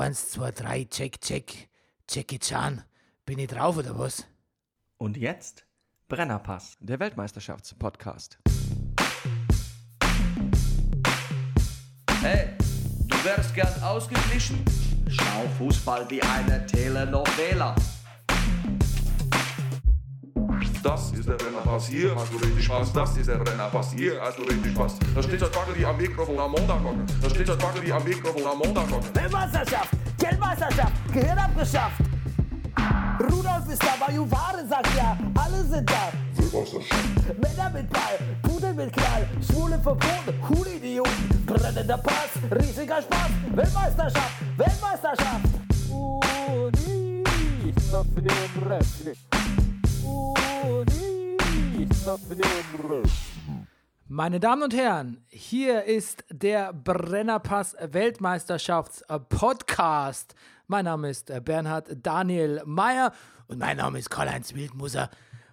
Eins, zwei, drei, check, check. Jackie Chan. Bin ich drauf oder was? Und jetzt Brennerpass, der Weltmeisterschaftspodcast. Hey, du wärst gern ausgeglichen? Schau Fußball wie eine Telenovela. Das ist der Brennerpass, hier hast du richtig Spaß. Das ist der Brennerpass, hier hast du richtig Spaß. Da steht das Baggeli am Mikrofon am Montag. Da steht das Baggeli am Mikrofon am Montag. Weltmeisterschaft, Geldmeisterschaft, Gehirn abgeschafft. Rudolf ist da, Bajuware sagt ja, alle sind da. Männer mit Ball, Pudel mit Knall, Schwule verboten, Idioten, brennender Pass, riesiger Spaß, Weltmeisterschaft, Weltmeisterschaft. Und ich auf dem Rest. Und Meine Damen und Herren, hier ist der Brennerpass Weltmeisterschafts Podcast. Mein Name ist äh, Bernhard Daniel Mayer und mein Name ist Karl-Heinz Wildmoser.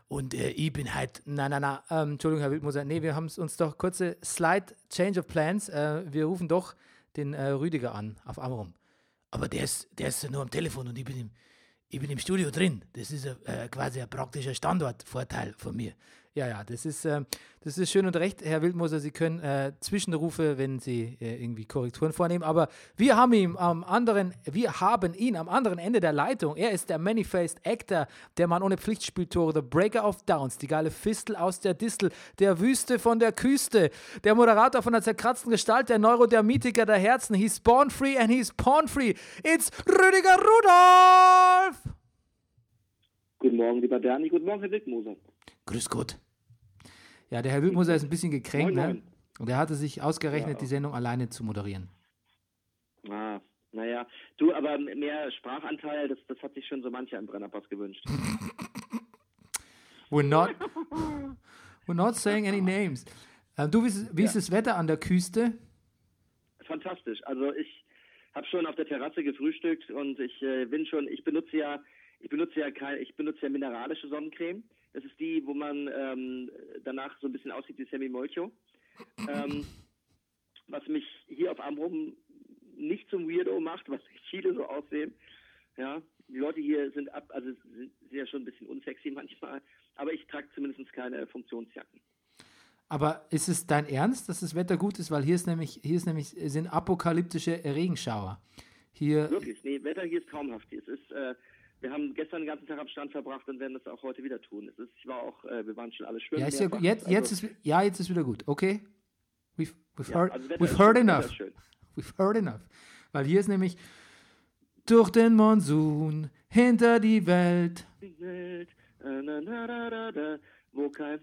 Und äh, ich bin halt, na, na, na, ähm, Entschuldigung, Herr Wildmoser, nee, wir haben uns doch kurze Slide Change of Plans. Äh, wir rufen doch den äh, Rüdiger an auf Amrum. Aber der ist, der ist nur am Telefon und ich bin im, ich bin im Studio drin. Das ist äh, quasi ein praktischer Standortvorteil von mir. Ja, ja, das ist, äh, das ist schön und recht, Herr Wildmoser. Sie können äh, Zwischenrufe, wenn Sie äh, irgendwie Korrekturen vornehmen. Aber wir haben ihn am anderen, wir haben ihn am anderen Ende der Leitung. Er ist der Many-Faced Actor, der Mann ohne Pflichtspieltore, der Breaker of Downs, die geile Fistel aus der Distel, der Wüste von der Küste, der Moderator von der zerkratzten Gestalt, der Neurodermitiker der Herzen. He's born free and he's porn free. It's Rüdiger Rudolf! Guten Morgen, lieber Bernie. Guten Morgen, Herr Wildmoser. Grüß Gott. Ja, der Herr Wildmoser ist ein bisschen gekränkt, Moin, ne? moin. Und er hatte sich ausgerechnet, Ja. die Sendung alleine zu moderieren. Ah, naja. Du, aber mehr Sprachanteil, das, das hat sich schon so mancher im Brennerpass gewünscht. We're not, we're not saying any names. Ähm, du, wie ist, wie ist das Wetter an der Küste? Fantastisch. Also ich habe schon auf der Terrasse gefrühstückt und ich äh, bin schon, ich benutze ja, ich benutze ja kein, ich benutze ja mineralische Sonnencreme. Das ist die, wo man ähm, danach so ein bisschen aussieht wie Sammy Molcho. Ähm, was mich hier auf Amrum nicht zum Weirdo macht, was viele so aussehen. Ja, die Leute hier sind ab, also sind, sind ja schon ein bisschen unsexy manchmal, aber ich trage zumindest keine Funktionsjacken. Aber ist es dein Ernst, dass das Wetter gut ist? Weil hier ist nämlich, hier ist nämlich, sind apokalyptische Regenschauer. Hier, Wirklich, nee, Wetter hier ist traumhaft. Es ist, äh, wir haben gestern den ganzen Tag am Strand verbracht und werden das auch heute wieder tun. Es ist, ich war auch, äh, wir waren schon alle schwimmen. ja, ist ja, gut. jetzt, jetzt Also, ist, ja, jetzt ist wieder gut. Okay? We've, we've ja, heard, also we've heard schön, enough. We've heard enough. Weil hier ist nämlich durch den Monsun hinter die Welt. Die Welt, na, na, na, wo kein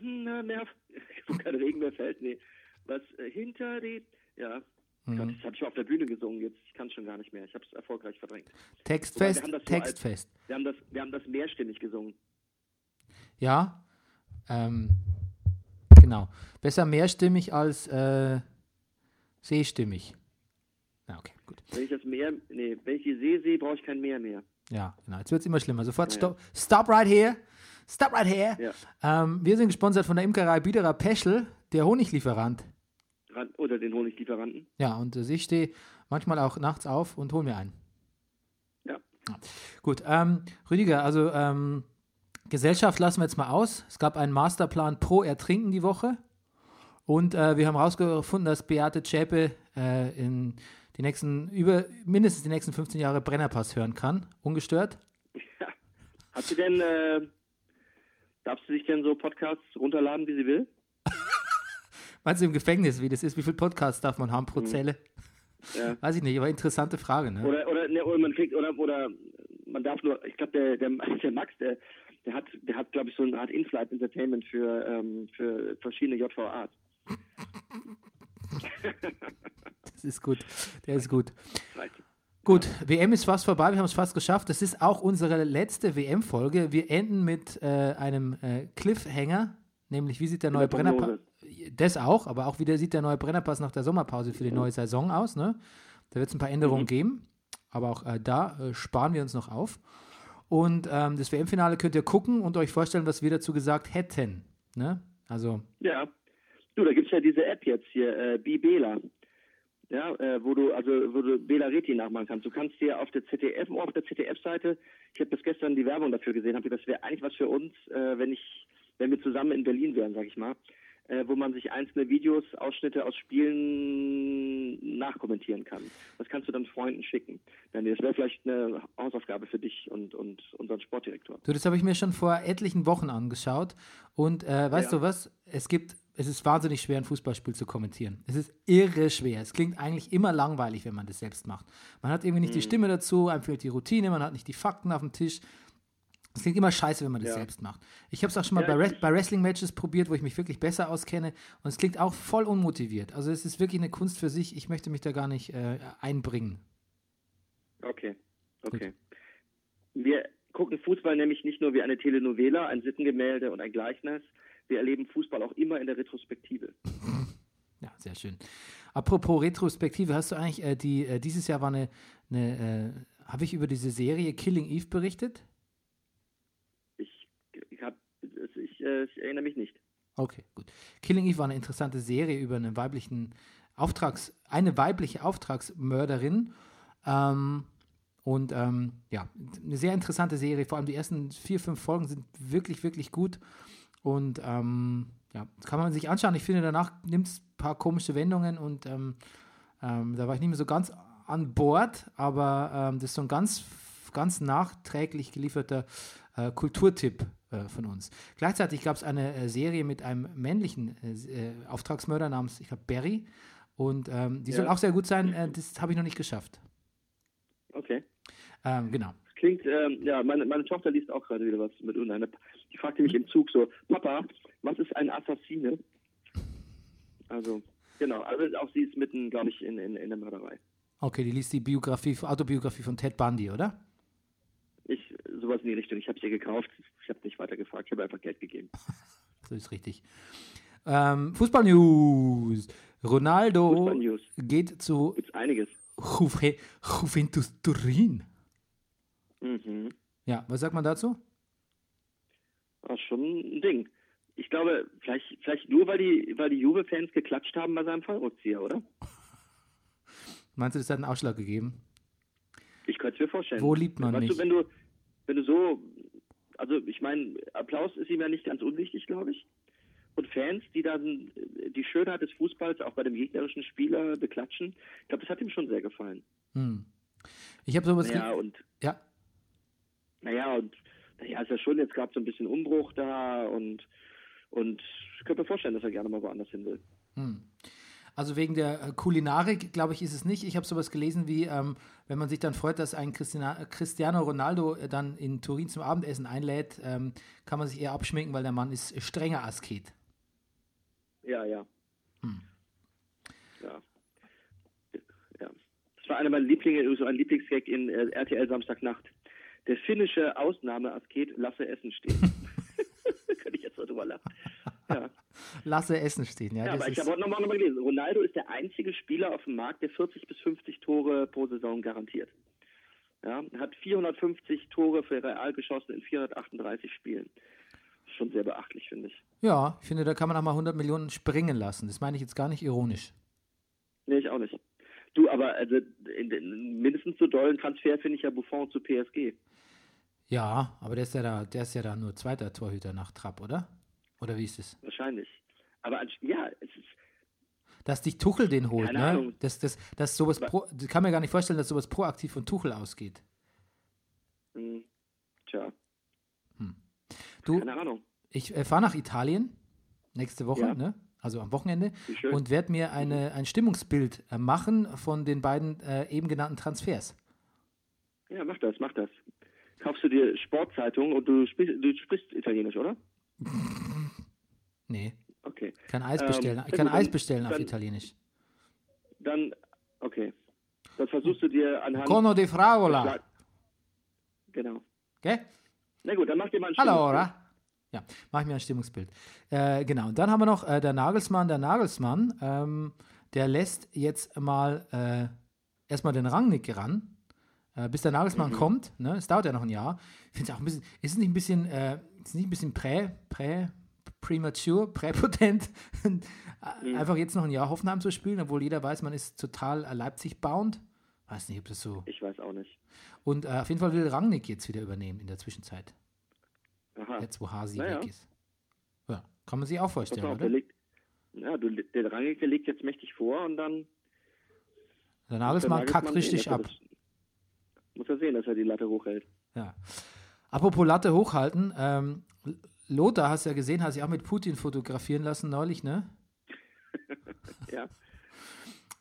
mehr, wo kein Regen mehr fällt, nee. Was äh, hinter die, ja, Mhm. Gott, das habe ich auf der Bühne gesungen jetzt. Ich kann es schon gar nicht mehr. Ich habe es erfolgreich verdrängt. Textfest, Wobei, wir haben das so als- Textfest. Wir haben das, wir haben das mehrstimmig gesungen. Ja. Ähm, genau. Besser mehrstimmig als äh, sehstimmig. Ja, okay, gut. Wenn ich das Meer, nee, wenn ich die See sehe, brauche ich kein Meer mehr. Ja, genau. Jetzt wird es immer schlimmer. Sofort Ja, stop, stop right here. Stop right here. Ja. Ähm, wir sind gesponsert von der Imkerei Biederer Peschel, der Honiglieferant. Oder den Honiglieferanten. Ja, und äh, ich stehe manchmal auch nachts auf und hole mir einen. Ja. Gut, ähm, Rüdiger, also ähm, Gesellschaft lassen wir jetzt mal aus. Es gab einen Masterplan pro Ertrinken die Woche. Und äh, wir haben herausgefunden, dass Beate Zschäpe äh, in die nächsten, über mindestens die nächsten 15 Jahre Brennerpass hören kann, ungestört. Ja. Hat sie denn, äh, darf sie sich denn so Podcasts runterladen, wie sie will? Meinst du im Gefängnis, wie das ist? Wie viele Podcasts darf man haben pro Zelle? Ja. Weiß ich nicht, aber interessante Frage. Ne? Oder, oder, ne, oder man kriegt, oder, oder man darf nur, ich glaube, der, der, der Max, der, der hat, der hat, glaube ich, so eine Art In-Flight Entertainment für, ähm, für verschiedene JVAs. Das ist gut. Der ist gut. Gut, WM ist fast vorbei, wir haben es fast geschafft. Das ist auch unsere letzte WM-Folge. Wir enden mit äh, einem äh, Cliffhanger, nämlich wie sieht der neue Brennerpass. Das auch, aber auch wie sieht der neue Brennerpass nach der Sommerpause für die neue Saison aus. Ne? Da wird es ein paar Änderungen Mhm. geben, aber auch äh, da äh, sparen wir uns noch auf. Und ähm, das WM-Finale könnt ihr gucken und euch vorstellen, was wir dazu gesagt hätten. Ne? Also, Ja. Du, da gibt es ja diese App jetzt hier, äh, Bibela. Ja, äh, wo du also wo du Bela Reti nachmachen kannst. Du kannst dir auf der ZDF auf der ZDF-Seite, ich habe bis gestern die Werbung dafür gesehen, habe das wäre eigentlich was für uns, äh, wenn ich wenn wir zusammen in Berlin wären, sag ich mal, äh, wo man sich einzelne Videos, Ausschnitte aus Spielen nachkommentieren kann. Das kannst du dann Freunden schicken. Denn das wäre vielleicht eine Hausaufgabe für dich und, und unseren Sportdirektor. Du, das habe ich mir schon vor etlichen Wochen angeschaut. Und äh, weißt Ja. du was? Es gibt, es ist wahnsinnig schwer, ein Fußballspiel zu kommentieren. Es ist irre schwer. Es klingt eigentlich immer langweilig, wenn man das selbst macht. Man hat irgendwie Mhm. nicht die Stimme dazu, einem fehlt die Routine, man hat nicht die Fakten auf dem Tisch. Es klingt immer scheiße, wenn man das Ja. selbst macht. Ich habe es auch schon mal Ja, bei, bei Wrestling-Matches probiert, wo ich mich wirklich besser auskenne. Und es klingt auch voll unmotiviert. Also es ist wirklich eine Kunst für sich. Ich möchte mich da gar nicht äh, einbringen. Okay, okay. Wir gucken Fußball nämlich nicht nur wie eine Telenovela, ein Sittengemälde und ein Gleichnis. Wir erleben Fußball auch immer in der Retrospektive. Ja, sehr schön. Apropos Retrospektive, hast du eigentlich äh, die, äh, dieses Jahr war eine, eine äh, habe ich über diese Serie Killing Eve berichtet? Ich, ich, hab, ich, äh, ich erinnere mich nicht. Okay, gut. Killing Eve war eine interessante Serie über einen weiblichen Auftrags, eine weibliche Auftragsmörderin. Ähm, und ähm, ja, eine sehr interessante Serie. Vor allem die ersten vier, fünf Folgen sind wirklich, wirklich gut. Und ähm, ja, kann man sich anschauen. Ich finde, danach nimmt es ein paar komische Wendungen und ähm, ähm, da war ich nicht mehr so ganz an Bord, aber ähm, das ist so ein ganz, ganz nachträglich gelieferter äh, Kulturtipp äh, von uns. Gleichzeitig gab es eine äh, Serie mit einem männlichen äh, äh, Auftragsmörder namens, ich glaube, Barry. Und ähm, die soll Ja. auch sehr gut sein. Das habe ich noch nicht geschafft. Okay. Ähm, genau. Das klingt, ähm, ja, meine, meine Tochter liest auch gerade wieder was mit irgendeiner. Die fragte mich im Zug so, Papa, was ist ein Assassine? Also, genau, also auch sie ist mitten, glaube ich, in, in, in der Mörderei. Okay, die liest die Biografie, Autobiografie von Ted Bundy, oder? Ich, sowas in die Richtung. Ich habe sie gekauft. Ich habe nicht weiter gefragt. Ich habe einfach Geld gegeben. So ist richtig. Ähm, Fußball-News. Ronaldo Fußball-News. geht zu Gibt's einiges. Juve, Juventus Turin. Mhm. Ja, was sagt man dazu? Das ist schon ein Ding. Ich glaube, vielleicht, vielleicht nur, weil die, weil die Juve-Fans geklatscht haben bei seinem Fallrückzieher, oder? Meinst du, das hat einen Ausschlag gegeben? Ich könnte es mir vorstellen. Wo liebt man weißt mich? Du, wenn du, wenn du so, also ich meine, Applaus ist ihm ja nicht ganz unwichtig, glaube ich. Und Fans, die dann die Schönheit des Fußballs auch bei dem gegnerischen Spieler beklatschen, ich glaube, das hat ihm schon sehr gefallen. Hm. Ich habe sowas. Naja, und Ja, naja, und naja, ist ja schon, jetzt gab es so ein bisschen Umbruch da und und ich könnte mir vorstellen, dass er gerne mal woanders hin will. Also wegen der äh, Kulinarik, glaube ich, ist es nicht. Ich habe sowas gelesen wie, ähm, wenn man sich dann freut, dass ein Christina, Cristiano Ronaldo äh, dann in Turin zum Abendessen einlädt, ähm, kann man sich eher abschminken, weil der Mann ist strenger Asket. Ja, ja. Hm. Ja. Ja. Das war einer meiner Lieblinge, so ein Lieblingsgag in äh, RTL Samstagnacht. Der finnische Ausnahmeasket lasse Essen stehen. Könnte ich jetzt so drüber lachen. Ja, Lasse Essen stehen, ja. ja aber ich habe heute nochmal noch mal gelesen. Ronaldo ist der einzige Spieler auf dem Markt, der 40 bis 50 Tore pro Saison garantiert. Ja, er hat 450 Tore für Real geschossen in 438 Spielen. Schon sehr beachtlich, finde ich. ja, ich finde, da kann man auch mal 100 Millionen springen lassen. Das meine ich jetzt gar nicht ironisch. Nee, ich auch nicht. Du, aber also, in, in, mindestens so dollen Transfer finde ich ja Buffon zu PSG. Ja, aber der ist ja da, der ist ja da nur zweiter Torhüter nach Trapp, oder? Oder wie ist es? Wahrscheinlich. Aber ja, es ist, Dass dich Tuchel den holt, Keine ne? Ahnung. Das, das, das sowas pro, ich kann mir gar nicht vorstellen, dass sowas proaktiv von Tuchel ausgeht. mh, tja, Du, keine Ahnung. ich äh, fahre nach Italien nächste Woche, Ja. ne? Also am Wochenende und werde mir eine, ein Stimmungsbild äh, machen von den beiden äh, eben genannten Transfers. Ja, mach das, mach das. Kaufst du dir Sportzeitung und du sprichst, du sprichst Italienisch, oder? Nee, Okay. ich kann Eis Ähm, bestellen. na ich kann gut, Eis dann- bestellen auf dann- Italienisch. Dann, okay. Dann versuchst du dir anhand. Cono di Fragola. Genau. Gell? Na gut, dann mach dir mal ein Allora. Stimmungsbild. Ja, mach ich mir ein Stimmungsbild. Äh, genau. Und dann haben wir noch äh, der Nagelsmann, der Nagelsmann, ähm, der lässt jetzt mal äh, erstmal den Rangnick ran, äh, bis der Nagelsmann Mhm. kommt. Ne? Es dauert ja noch ein Jahr. Ich finde es auch ein bisschen, ist es nicht ein bisschen, äh, ist es nicht ein bisschen prä, prä, premature, präpotent, Mhm. einfach jetzt noch ein Jahr Hoffenheim zu spielen, obwohl jeder weiß, man ist total äh, Leipzig-bound. Weiß nicht, ob das so. Ich weiß auch nicht. Und äh, auf jeden Fall will Rangnick jetzt wieder übernehmen in der Zwischenzeit. Aha. Jetzt, wo Hasi Naja. weg ist. Ja, kann man sich auch vorstellen, auf, der oder? legt, ja, du, der Rangnick, der legt jetzt mächtig vor und dann. Der Nagelsmann der kackt richtig ab. Muss er sehen, dass er die Latte hochhält. Ja. Apropos Latte hochhalten, ähm, Lothar, hast du ja gesehen, hat sich auch mit Putin fotografieren lassen neulich, ne? Ja.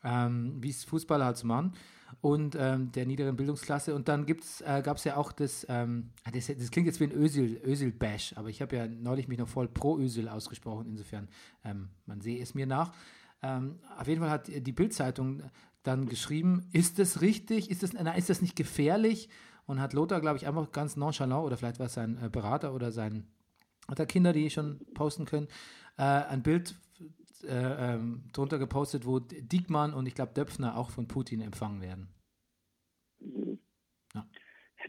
ähm, wie es Fußballer halt so machen und ähm, der niederen Bildungsklasse. Und dann gibt's, äh, gab es ja auch das, ähm, ah, das, das klingt jetzt wie ein Özil, Özil-Bash, aber ich habe ja neulich mich noch voll pro Özil ausgesprochen, insofern, ähm, man sehe es mir nach. Ähm, auf jeden Fall hat die Bild-Zeitung dann geschrieben, ist das richtig, ist das, na, ist das nicht gefährlich? Und hat Lothar, glaube ich, einfach ganz nonchalant, oder vielleicht war es sein äh, Berater oder sein, hat er Kinder, die schon posten können, äh, ein Bild äh, ähm, drunter gepostet, wo Diekmann und ich glaube Döpfner auch von Putin empfangen werden. Ja,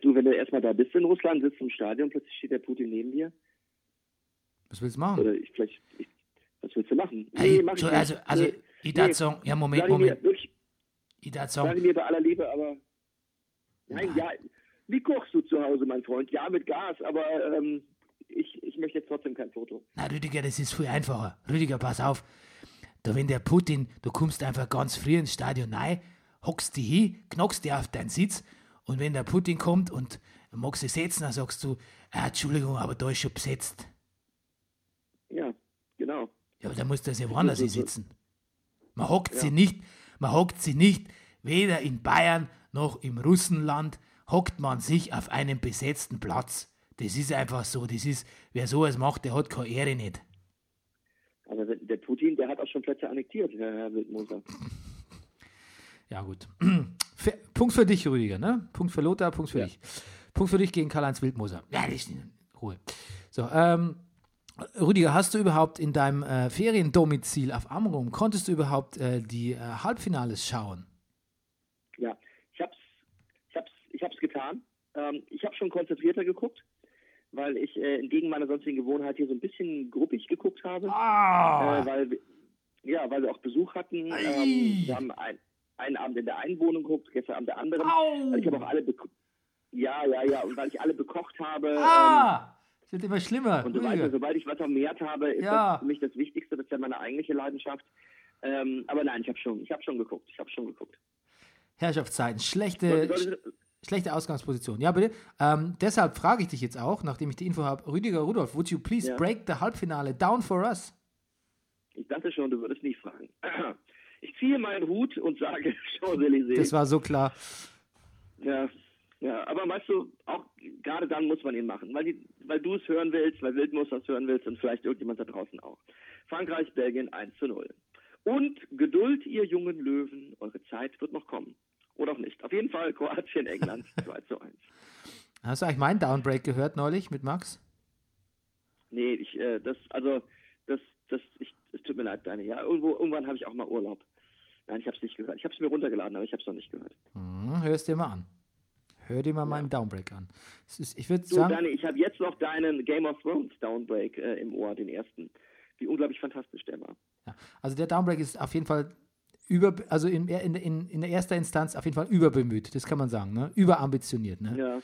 Du, wenn du erstmal da bist in Russland, sitzt im Stadion, plötzlich steht der Putin neben dir. Was willst du machen? Oder ich vielleicht. Ich, was willst du machen? Hey, mach ich so, also, also Nee, ich darf nee. ja, Moment, Moment, ich sag mir bei aller Liebe, aber. Nein, ja. Wie kochst du zu Hause, mein Freund? Ja, mit Gas, aber ähm, ich, ich möchte jetzt trotzdem kein Foto. na Rüdiger, das ist viel einfacher. Rüdiger, pass auf, da wenn der Putin, du kommst einfach ganz früh ins Stadion rein, hockst dich hin, knockst dich auf deinen Sitz und wenn der Putin kommt und magst dich setzen, dann sagst du, ah, Entschuldigung, aber da ist schon besetzt. Ja, genau. Ja, aber dann muss das ja woanders sitzen. Man hockt sie nicht, man hockt sie nicht, weder in Bayern noch im Russenland hockt man sich auf einem besetzten Platz. Das ist einfach so, das ist, wer sowas macht, der hat keine Ehre nicht. Aber der Putin, der hat auch schon Plätze annektiert, Herr, Wildmoser. Ja, gut. Punkt für dich, Rüdiger, ne? Punkt für Lothar, Punkt für Ja. dich. Punkt für dich gegen Karl-Heinz Wildmoser. Ja, ist in Ruhe. So, ähm, Rüdiger, hast du überhaupt in deinem äh, Feriendomizil auf Amrum, konntest du überhaupt äh, die äh, Halbfinales schauen? Ja, ich hab's, ich hab's, ich hab's getan. Ähm, ich habe schon konzentrierter geguckt, weil ich äh, entgegen meiner sonstigen Gewohnheit hier so ein bisschen gruppig geguckt habe. Ah! Äh, weil wir, ja, weil wir auch Besuch hatten. Ähm, wir haben ein, einen Abend in der einen Wohnung geguckt, gestern Abend der anderen. Weil ich habe auch alle ja, ja, ja, und weil ich alle bekocht habe. Ähm, Ah! Es wird immer schlimmer. und so weiter, sobald ich was Herd habe, ist Ja. das für mich das Wichtigste, das ist ja meine eigentliche Leidenschaft. Ähm, aber nein, ich habe schon, ich habe schon geguckt, ich habe schon geguckt. Herrschaftszeiten, schlechte, Soll- soll- schlechte Ausgangsposition. Ja, bitte. Ähm, deshalb frage ich dich jetzt auch, nachdem ich die Info habe, Rüdiger Rudolf, would you please Ja. break the Halbfinale down for us? Ich dachte schon, du würdest nicht fragen. Ich ziehe meinen Hut und sage Champs-Élysées. Das war so klar. Ja, ja, aber weißt du, auch gerade dann muss man ihn machen, weil, die, weil du es hören willst, weil Wildmus das hören willst und vielleicht irgendjemand da draußen auch. Frankreich, Belgien 1 zu 0. Und Geduld, ihr jungen Löwen, eure Zeit wird noch kommen. Oder auch nicht. Auf jeden Fall Kroatien, England 2 zu 1. Hast du eigentlich meinen Downbreak gehört neulich mit Max? Nee, ich, äh, das, also, das, das, ich, es tut mir leid, deine. Ja, irgendwo, irgendwann habe ich auch mal Urlaub. Nein, ich habe es nicht gehört. Ich habe es mir runtergeladen, aber ich habe es noch nicht gehört. Hm, hör es dir mal an. Hör dir mal meinen Downbreak an. Ist, ich würde sagen, Dani, ich habe jetzt noch deinen Game of Thrones Downbreak äh, im Ohr, den ersten. Wie unglaublich fantastisch der war. ja, also der Downbreak ist auf jeden Fall über, also in, in, in, in der ersten Instanz auf jeden Fall überbemüht, das kann man sagen, ne? überambitioniert. Ne? Ja.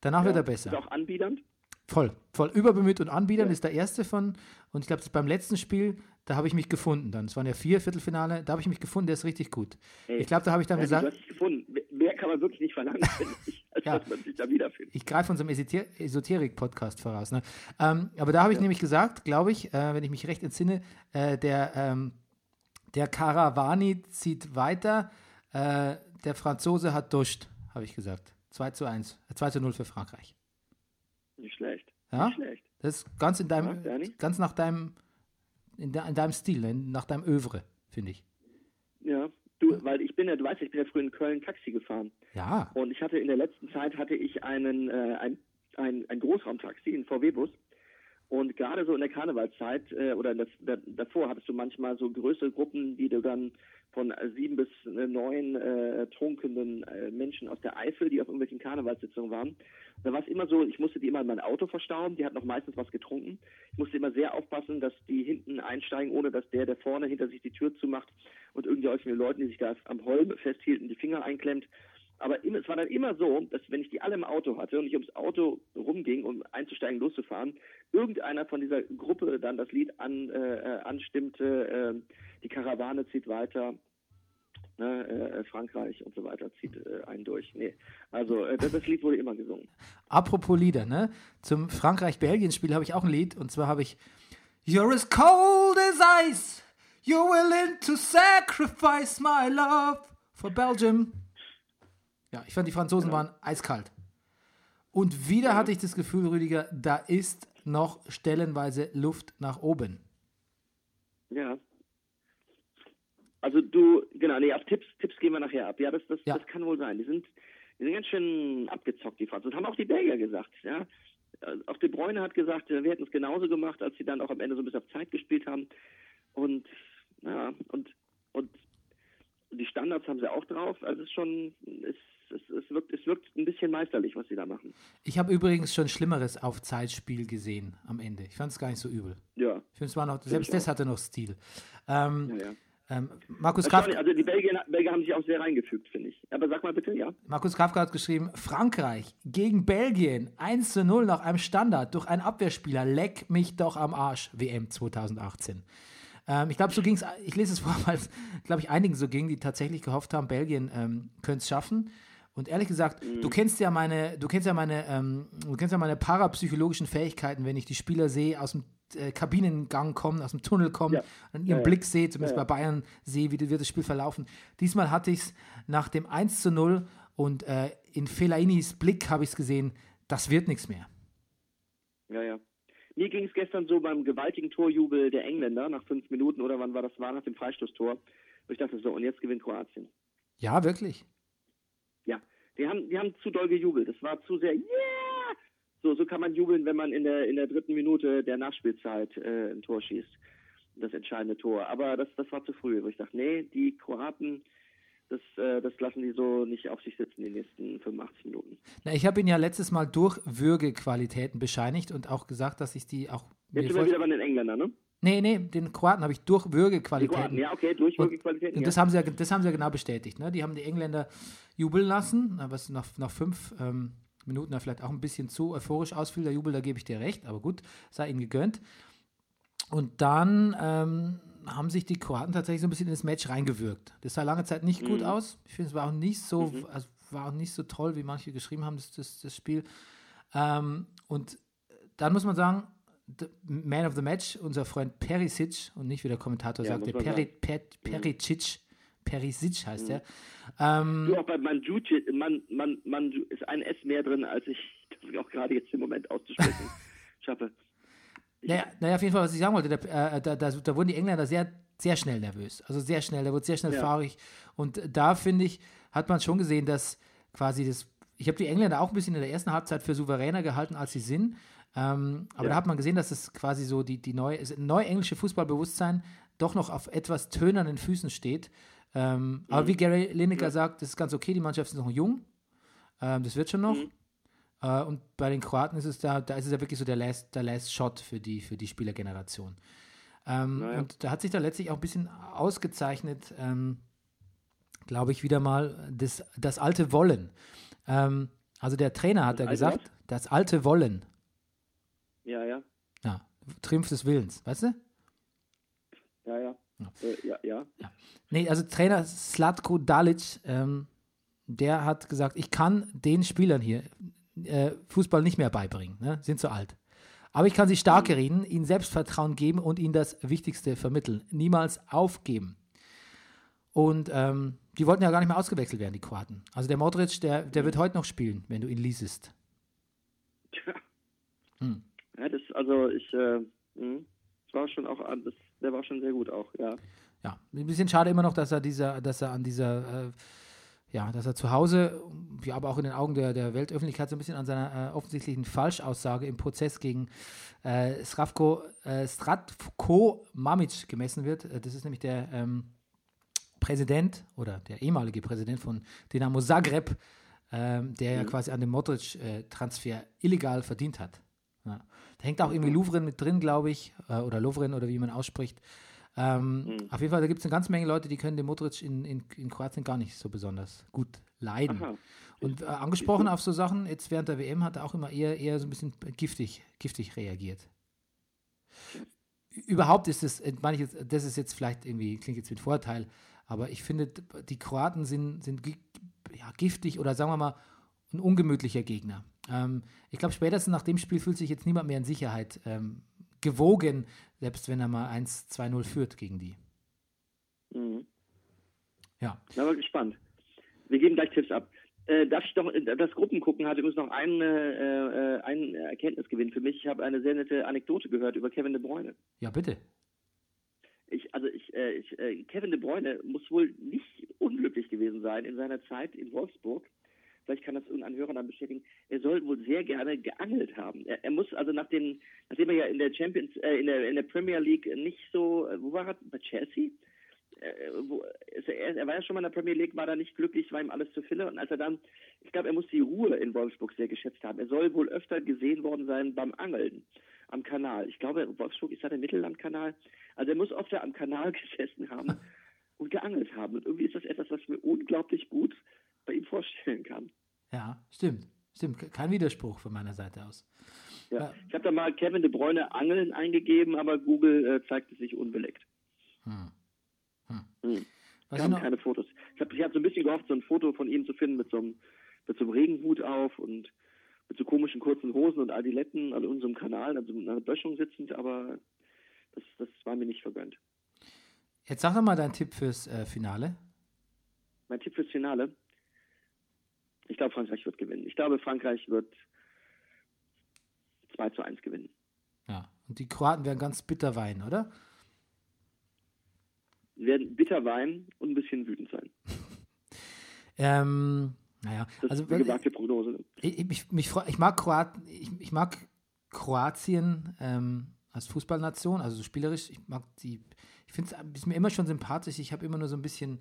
Danach wird ja. er besser. Ist auch anbiedernd. Voll, voll überbemüht und anbiedern Ja. ist der erste von. Und ich glaube, beim letzten Spiel, da habe ich mich gefunden. Dann, es waren ja vier Viertelfinale, da habe ich mich gefunden, der ist richtig gut. Ey, ich glaube, da habe ich dann Ja, du hast gesagt, dich gefunden. Mehr kann man wirklich nicht verlangen, ich, als Ja. dass man sich da wiederfindet. ich greife unserem Esoter Esoterik-Podcast voraus. Ne? Ähm, aber da habe ich nämlich gesagt, glaube ich, äh, wenn ich mich recht entsinne, äh, der, ähm, der Caravani zieht weiter, äh, der Franzose hat duscht, habe ich gesagt. 2 zu 1, äh, 2 zu 0 für Frankreich. Nicht schlecht. Ja? Nicht schlecht. Das ist ganz in Ja, deinem, Bernie? ganz nach deinem, in, de, in deinem Stil, ne? nach deinem Övre, finde ich. Ja. Du, weil ich bin ja, du weißt, ich bin ja früher in Köln Taxi gefahren. Ja. Und ich hatte in der letzten Zeit hatte ich einen, äh, ein, ein, ein Großraumtaxi, einen VW-Bus. Und gerade so in der Karnevalszeit äh, oder das, da, davor hattest du manchmal so größere Gruppen, die du dann von sieben bis äh, neun äh, trunkenen äh, Menschen aus der Eifel, die auf irgendwelchen Karnevalssitzungen waren. Da war es immer so, ich musste die immer in mein Auto verstauen, die hatten noch meistens was getrunken. Ich musste immer sehr aufpassen, dass die hinten einsteigen, ohne dass der, der vorne hinter sich die Tür zumacht und irgendwelchen Leuten, die sich da am Holm festhielten, die Finger einklemmt. Aber es war dann immer so, dass wenn ich die alle im Auto hatte und ich ums Auto rumging, um einzusteigen, loszufahren, irgendeiner von dieser Gruppe dann das Lied an, äh anstimmte, äh, die Karawane zieht weiter, ne, äh, Frankreich und so weiter zieht äh, einen durch. Nee, also äh, das, das, Lied wurde immer gesungen. Apropos Lieder, ne? Zum Frankreich-Belgien-Spiel habe ich auch ein Lied und zwar habe ich You're as cold as ice, you're willing to sacrifice my love for Belgium. Ja, ich fand, die Franzosen genau. waren eiskalt. Und wieder hatte ich das Gefühl, Rüdiger, da ist noch stellenweise Luft nach oben. Ja. Also du, genau, nee, auf Tipps, Tipps gehen wir nachher ab. Ja, das, das, ja. das kann wohl sein. Die sind, die sind ganz schön abgezockt, die Franzosen. Das haben auch die Belgier gesagt, ja. Auch De Bruyne hat gesagt, wir hätten es genauso gemacht, als sie dann auch am Ende so ein bisschen auf Zeit gespielt haben. Und, ja, und, und die Standards haben sie auch drauf. Also es ist schon, es es, es, wirkt, es wirkt ein bisschen meisterlich, was sie da machen. Ich habe übrigens schon Schlimmeres auf Zeitspiel gesehen am Ende. Ich fand es gar nicht so übel. Ja. Ich finde, es war noch, selbst das hatte noch Stil. Ähm, ja, ja. Ähm, Markus Kafka. Also die Belgier, Belgier, haben sich auch sehr reingefügt, finde ich. Aber sag mal bitte, ja. Markus Kafka hat geschrieben: Frankreich gegen Belgien 1 zu 0 nach einem Standard durch einen Abwehrspieler. Leck mich doch am Arsch. WM 2018. Ähm, ich glaube, so ging es, ich lese es vor, weil es, glaube ich, einigen so ging, die tatsächlich gehofft haben, Belgien ähm, könnte es schaffen. Und ehrlich gesagt, mhm. du kennst ja meine, du kennst ja meine, ähm, du kennst ja meine parapsychologischen Fähigkeiten, wenn ich die Spieler sehe, aus dem äh, Kabinengang kommen, aus dem Tunnel kommen, ja. an ihrem ja, Blick sehe, zumindest ja, bei Bayern sehe, wie wird das Spiel verlaufen. Diesmal hatte ich es nach dem 1 zu 0 und äh, in Felainis Blick habe ich es gesehen, das wird nichts mehr. Ja, ja. Mir ging es gestern so beim gewaltigen Torjubel der Engländer nach fünf Minuten oder wann war das war, nach dem Freistoßtor. Und ich dachte so, und jetzt gewinnt Kroatien. Ja, wirklich. Ja, die haben, die haben zu doll gejubelt. Das war zu sehr, yeah! So, so kann man jubeln, wenn man in der, in der dritten Minute der Nachspielzeit äh, ein Tor schießt. Das entscheidende Tor. Aber das, das war zu früh. Wo ich dachte, nee, die Kroaten, das, äh, das lassen die so nicht auf sich sitzen die nächsten 85 Minuten. Na, ich habe ihn ja letztes Mal durch Würgequalitäten bescheinigt und auch gesagt, dass ich die auch. Jetzt sind wir wieder bei den Engländern, ne? Nee, nee, den Kroaten habe ich durch Würgequalitäten. Ja, okay, durch Würgequalitäten. Und, und das, haben sie ja, das haben sie ja genau bestätigt. Ne? Die haben die Engländer jubeln lassen, was nach, nach fünf ähm, Minuten da vielleicht auch ein bisschen zu euphorisch ausfiel, der Jubel, da gebe ich dir recht, aber gut, sei ihnen gegönnt. Und dann ähm, haben sich die Kroaten tatsächlich so ein bisschen ins Match reingewirkt. Das sah lange Zeit nicht mhm. gut aus. Ich finde, es war auch nicht so, mhm. also war auch nicht so toll, wie manche geschrieben haben, das, das, das Spiel. Ähm, und dann muss man sagen, Man of the Match, unser Freund Perisic und nicht wie der Kommentator ja, sagt, der Peri, per, Pericic, Perisic heißt mhm. er. Ähm, du, auch bei Manjucic, man, man, man ist ein S mehr drin, als ich das auch gerade jetzt im Moment auszusprechen schaffe. Naja, naja, auf jeden Fall, was ich sagen wollte, da, äh, da, da, da, wurden die Engländer sehr, sehr schnell nervös. Also sehr schnell, da wurde sehr schnell ja. fahrig. Und da, finde ich, hat man schon gesehen, dass quasi das. Ich habe die Engländer auch ein bisschen in der ersten Halbzeit für souveräner gehalten, als sie sind. Ähm, aber ja. da hat man gesehen, dass es quasi so die, die neue, neu englische Fußballbewusstsein doch noch auf etwas tönernen Füßen steht. Ähm, mhm. Aber wie Gary Lineker ja. sagt, das ist ganz okay, die Mannschaft ist noch jung. Ähm, das wird schon noch. Mhm. Äh, und bei den Kroaten ist es da, da ist es ja wirklich so der Last, der Last Shot für die, für die Spielergeneration. Ähm, naja. Und da hat sich da letztlich auch ein bisschen ausgezeichnet, ähm, glaube ich, wieder mal das, das alte Wollen. Ähm, also der Trainer hat ja gesagt, was? das alte Wollen. Ja, ja. Ja, Triumph des Willens, weißt du? Ja, ja. Ja, äh, ja, ja. ja. Nee, also Trainer Slatko Dalic, ähm, der hat gesagt, ich kann den Spielern hier äh, Fußball nicht mehr beibringen, ne? sind zu alt. Aber ich kann sie stark reden, ihnen Selbstvertrauen geben und ihnen das Wichtigste vermitteln. Niemals aufgeben. Und ähm, die wollten ja gar nicht mehr ausgewechselt werden, die Kroaten. Also der Modric, der, der wird heute noch spielen, wenn du ihn liesest. Tja. Hm. Ja, das, also ich, äh, hm, das war schon auch, das, der war schon sehr gut auch, ja. Ja, ein bisschen schade immer noch, dass er dieser, dass er an dieser, äh, ja, dass er zu Hause, ja, aber auch in den Augen der, der Weltöffentlichkeit so ein bisschen an seiner äh, offensichtlichen Falschaussage im Prozess gegen äh, Stravko, äh, Stratko Mamic gemessen wird. Äh, das ist nämlich der ähm, Präsident oder der ehemalige Präsident von Dinamo Zagreb, ähm, der ja quasi an dem Modric-Transfer illegal verdient hat. Ja. Da hängt auch irgendwie Louvren mit drin, glaube ich, äh, oder Lovren oder wie man ausspricht. Ähm, Mhm. Auf jeden Fall, da gibt es eine ganze Menge Leute, die können den Modric in, in, in Kroatien gar nicht so besonders gut leiden. Aha. Und äh, angesprochen auf so Sachen, jetzt während der WM hat er auch immer eher, eher so ein bisschen giftig, giftig reagiert. Überhaupt ist es, äh, meine ich jetzt, das ist jetzt vielleicht irgendwie, klingt jetzt mit Vorteil, aber ich finde, die Kroaten sind, sind ja, giftig oder sagen wir mal ein ungemütlicher Gegner. Ähm, ich glaube, spätestens nach dem Spiel fühlt sich jetzt niemand mehr in Sicherheit ähm, gewogen, selbst wenn er mal 1-2-0 führt gegen die. Mhm. Ja. Da war gespannt. Wir geben gleich Tipps ab. Äh, darf ich doch äh, das Gruppengucken hat übrigens noch einen, äh, äh, einen Erkenntnisgewinn für mich. Ich habe eine sehr nette Anekdote gehört über Kevin de Bruyne. Ja, bitte. Ich, also ich, äh, ich, äh, Kevin de Bruyne muss wohl nicht unglücklich gewesen sein in seiner Zeit in Wolfsburg. Vielleicht kann das irgendein Hörer dann bestätigen. Er soll wohl sehr gerne geangelt haben. Er, er muss also nach den, nachdem er ja in der Champions, äh, in der in der Premier League nicht so, äh, wo war er? Bei Chelsea? Äh, wo, ist er, er war ja schon mal in der Premier League, war da nicht glücklich, war ihm alles zu viele. Und als er dann, ich glaube, er muss die Ruhe in Wolfsburg sehr geschätzt haben. Er soll wohl öfter gesehen worden sein beim Angeln am Kanal. Ich glaube, Wolfsburg ist da der Mittellandkanal. Also er muss oft am Kanal gesessen haben und geangelt haben. Und irgendwie ist das etwas, was mir unglaublich gut bei ihm vorstellen kann. Ja, stimmt. Stimmt. Ke- Kein Widerspruch von meiner Seite aus. Ja. Ich habe da mal Kevin de Bruyne Angeln eingegeben, aber Google äh, zeigt es sich unbeleckt. Hm. Hm. Hm. Was noch, keine Fotos. Ich habe ich hab so ein bisschen gehofft, so ein Foto von ihm zu finden mit so einem, mit so einem Regenhut auf und mit so komischen kurzen Hosen und Adiletten an unserem Kanal, also in einer Böschung sitzend, aber das, das war mir nicht vergönnt. jetzt sag doch mal deinen Tipp fürs äh, Finale. Mein Tipp fürs Finale. Ich glaube, Frankreich wird gewinnen. Ich glaube, Frankreich wird 2 zu 1 gewinnen. Ja. Und die Kroaten werden ganz bitter weinen, oder? Wir werden bitter weinen und ein bisschen wütend sein. Ähm, naja, Das also ist eine gewagte Prognose. ich, ich, mich, ich mag Kroaten, ich, ich mag Kroatien ähm, als Fußballnation, also so spielerisch. Ich mag die, ich finde es mir immer schon sympathisch. Ich habe immer nur so ein bisschen,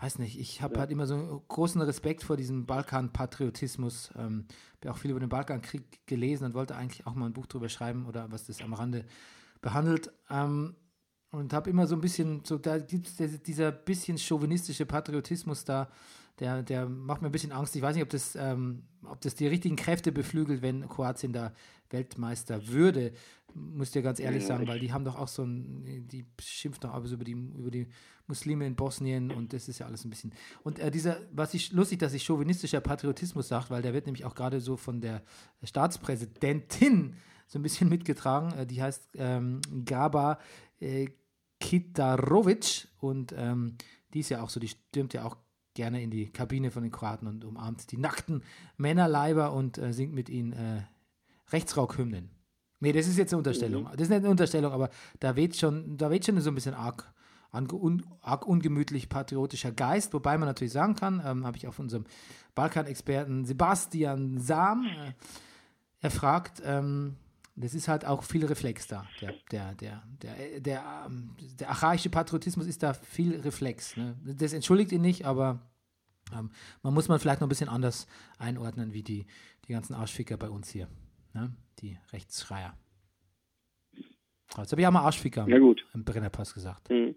weiß nicht, ich habe Ja. halt immer so großen Respekt vor diesem Balkan-Patriotismus. Ähm, habe auch viel über den Balkankrieg gelesen und wollte eigentlich auch mal ein Buch drüber schreiben oder was das am Rande behandelt. Ähm, und habe immer so ein bisschen, so da gibt es dieser bisschen chauvinistische Patriotismus da, der, der macht mir ein bisschen Angst. Ich weiß nicht, ob das, ähm, ob das die richtigen Kräfte beflügelt, wenn Kroatien da Weltmeister würde. Muss dir ganz ehrlich Ja, sagen, weil die haben doch auch so ein, die schimpft doch so über die, über die Muslime in Bosnien und das ist ja alles ein bisschen. Und äh, dieser, was ich lustig, dass ich chauvinistischer Patriotismus sagt, weil der wird nämlich auch gerade so von der Staatspräsidentin so ein bisschen mitgetragen. Äh, die heißt ähm, Gaba äh, Kitarovic und ähm, die ist ja auch so, die stürmt ja auch gerne in die Kabine von den Kroaten und umarmt die nackten Männerleiber und äh, singt mit ihnen äh, Rechtsraukhymnen. Nee, das ist jetzt eine Unterstellung. Das ist nicht eine Unterstellung, aber da weht schon, da weht schon so ein bisschen arg, un, arg ungemütlich patriotischer Geist, wobei man natürlich sagen kann, ähm, habe ich auf unserem Balkanexperten Sebastian Sam äh, erfragt, ähm, das ist halt auch viel Reflex da. Der, der, der, der, der, ähm, der archaische Patriotismus ist da viel Reflex. Ne? Das entschuldigt ihn nicht, aber ähm, man muss man vielleicht noch ein bisschen anders einordnen, wie die, die ganzen Arschficker bei uns hier. Ne? Die Rechtsschreier. Jetzt habe ich auch mal Arschficker Ja gut. im Brennerpass gesagt. Mhm.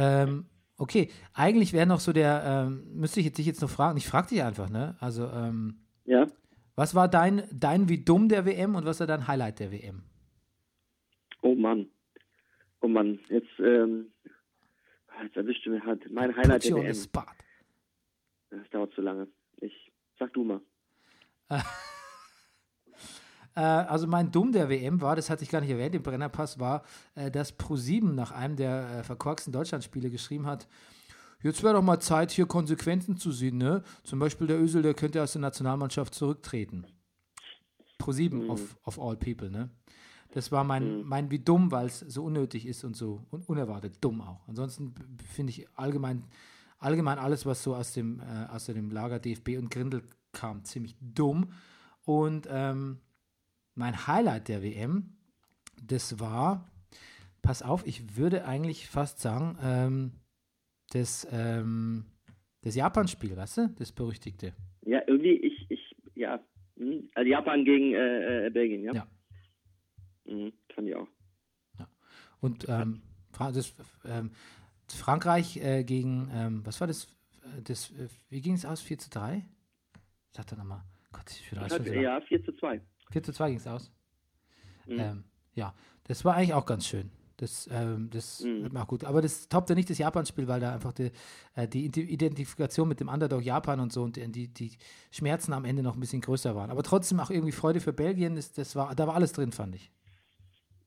Ähm, okay, eigentlich wäre noch so der, ähm, müsste ich jetzt, dich jetzt noch fragen, ich frage dich einfach, ne? Also, ähm, Ja. was war dein, dein wie dumm der WM und was war dein Highlight der WM? Oh Mann. Oh Mann. Jetzt, ähm, jetzt erwischt du mir halt mein Highlight Put der WM. Das dauert zu lange. Ich sag du mal. Äh, also mein Dumm der WM war, das hatte ich gar nicht erwähnt, im Brennerpass war, äh, dass Pro7 nach einem der äh, verkorksten Deutschlandspiele geschrieben hat, jetzt wäre doch mal Zeit, hier Konsequenzen zu sehen, ne? Zum Beispiel der Ösel, der könnte aus der Nationalmannschaft zurücktreten. Pro7 of, of all people, ne? Das war mein, mein wie dumm, weil es so unnötig ist und so un unerwartet dumm auch. Ansonsten finde ich allgemein, allgemein alles, was so aus dem, äh, aus dem Lager DFB und Grindel kam, ziemlich dumm. Und ähm, mein Highlight der WM, das war, pass auf, ich würde eigentlich fast sagen, ähm, das, ähm, das Japan-Spiel, weißt du, das berüchtigte. Ja, irgendwie, ich, ich, ja. hm, Also Japan gegen äh, äh, Belgien, ja? Ja. Mhm, fand ich auch. Und ähm, das, ähm, Frankreich äh, gegen, ähm, was war das? Äh, das äh, wie ging es aus? 4 zu 3? Sag doch nochmal. Gott, ich bin Das schon hat, so lang. ja, 4 zu 2. 4 zu 2 ging es aus. Mhm. Ähm, ja, das war eigentlich auch ganz schön. Das, ähm, das Mhm. hat mir auch gut. Aber das toppte nicht das Japan-Spiel, weil da einfach die, äh, die Ide- Identifikation mit dem Underdog Japan und so und die, die, die Schmerzen am Ende noch ein bisschen größer waren. Aber trotzdem auch irgendwie Freude für Belgien. Das, das war, da war alles drin, fand ich.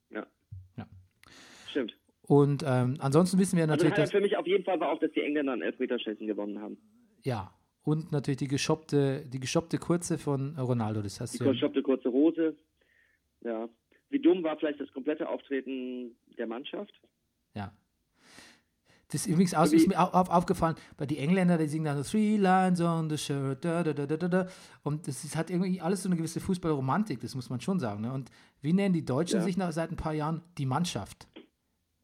Ja. Ja. Stimmt. Und ähm, ansonsten wissen wir Also natürlich, Highlight dass, für mich auf jeden Fall war auch, dass die Engländer an Elfmeterschießen gewonnen haben. ja, und natürlich die geschoppte, die geschoppte Kurze von Ronaldo. Das hast Die ja, geschoppte kurze Hose. Ja. Wie dumm war vielleicht das komplette Auftreten der Mannschaft? ja. Das ist übrigens aus, ist mir au- auf, aufgefallen, bei die Engländer, die singen dann so Three Lines on the Shirt, da, da, da, da, da, da. Und das ist, hat irgendwie alles so eine gewisse Fußballromantik, das muss man schon sagen. Ne? Und wie nennen die Deutschen Ja. sich nach, seit ein paar Jahren? Die Mannschaft.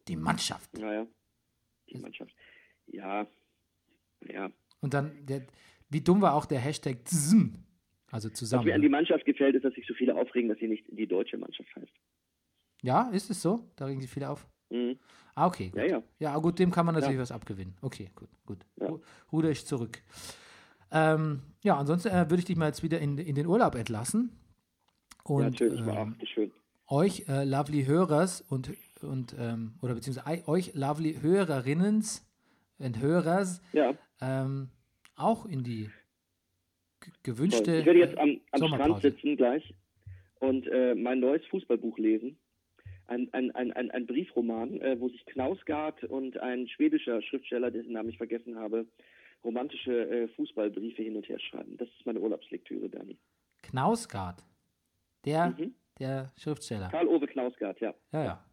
Die Mannschaft. Naja. Die Mannschaft. Ja. Ja. Und dann, der, wie dumm war auch der Hashtag ZM, also Was zusammen. mir an die Mannschaft gefällt, ist, dass sich so viele aufregen, dass sie nicht die deutsche Mannschaft heißt. Ja, ist es so? Da regen sich viele auf. Mhm. Ah, okay. Gut. Ja, ja. Ja, gut, dem kann man natürlich Ja. was abgewinnen. Okay, gut, gut. Ja. Ru- Ruder ich zurück. Ähm, ja, ansonsten äh, würde ich dich mal jetzt wieder in, in den Urlaub entlassen. Und ja, natürlich, war ähm, auch schön. euch, äh, lovely Hörers und, und ähm, oder beziehungsweise ei- euch, lovely Hörerinnens und Hörers, Ja. ähm, auch in die gewünschte Ich werde jetzt am, am Strand sitzen gleich und äh, mein neues Fußballbuch lesen. Ein, ein, ein, ein, ein Briefroman, äh, wo sich Knausgard und ein schwedischer Schriftsteller, dessen Namen ich vergessen habe, romantische äh, Fußballbriefe hin und her schreiben. Das ist meine Urlaubslektüre, Dani. Knausgard. Der, Mhm. der Schriftsteller. Karl-Ove Knausgard, ja. Ja, ja.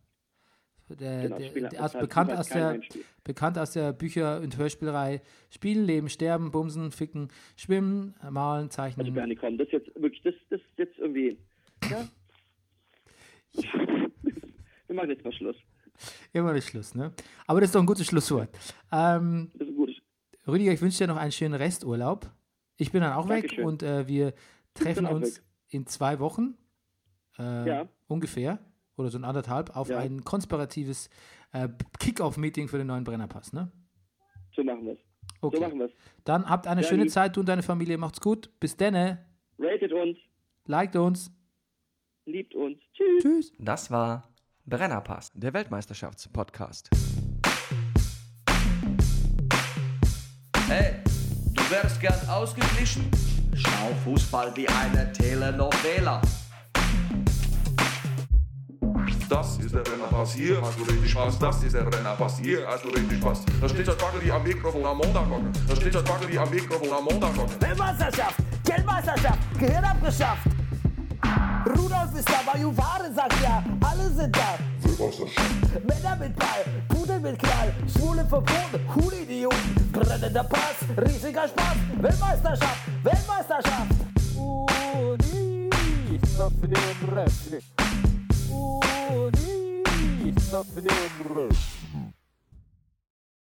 Der, Genau, der, Spieler- der heißt, bekannt, kein der, bekannt aus der Bücher- und Hörspielreihe Spielen, Leben, Sterben, Bumsen, Ficken, Schwimmen, Malen, Also Zeichnen. Bernie, komm, das ist jetzt wirklich, das, das ist jetzt irgendwie, ja. Wir machen jetzt mal Schluss. Immer der Schluss, ne? Aber das ist doch ein gutes Schlusswort. Ähm, Das ist gut. Rüdiger, ich wünsche dir noch einen schönen Resturlaub. Ich bin dann auch weg Dankeschön. und äh, wir treffen uns weg. in zwei Wochen äh, Ja. ungefähr oder so ein anderthalb auf Ja. ein konspiratives äh, Kick-Off-Meeting für den neuen Brennerpass, ne? So machen wir es. Okay. So machen wir es. Dann habt eine Ja, schöne lieb. Zeit, du und deine Familie. Macht's gut. Bis dann. Ratet uns, Liked uns. liebt uns. Tschüss. Tschüss. Das war Brennerpass, der Weltmeisterschaftspodcast. Hey, du wärst gern ausgeglichen? Schau Fußball wie eine Telenovela. Das ist der Rennerpass, hier hast du richtig Spaß. Das ist der Rennerpass, hier hast du richtig Spaß. Da steht das Bagger, die am Mikrofon am Montag hocken. Da steht das Bagger, die am Mikrofon am Montag hocken. Weltmeisterschaft, Geldmeisterschaft, Gehirn abgeschafft. Rudolf ist da, Juware sagt ja, alle sind da. Männer mit Ball, Pudel mit Knall, Schwule verboten, Hulidioten, brennender Pass, riesiger Spaß, Weltmeisterschaft, Weltmeisterschaft. Unista för det är en räddning. stuff in the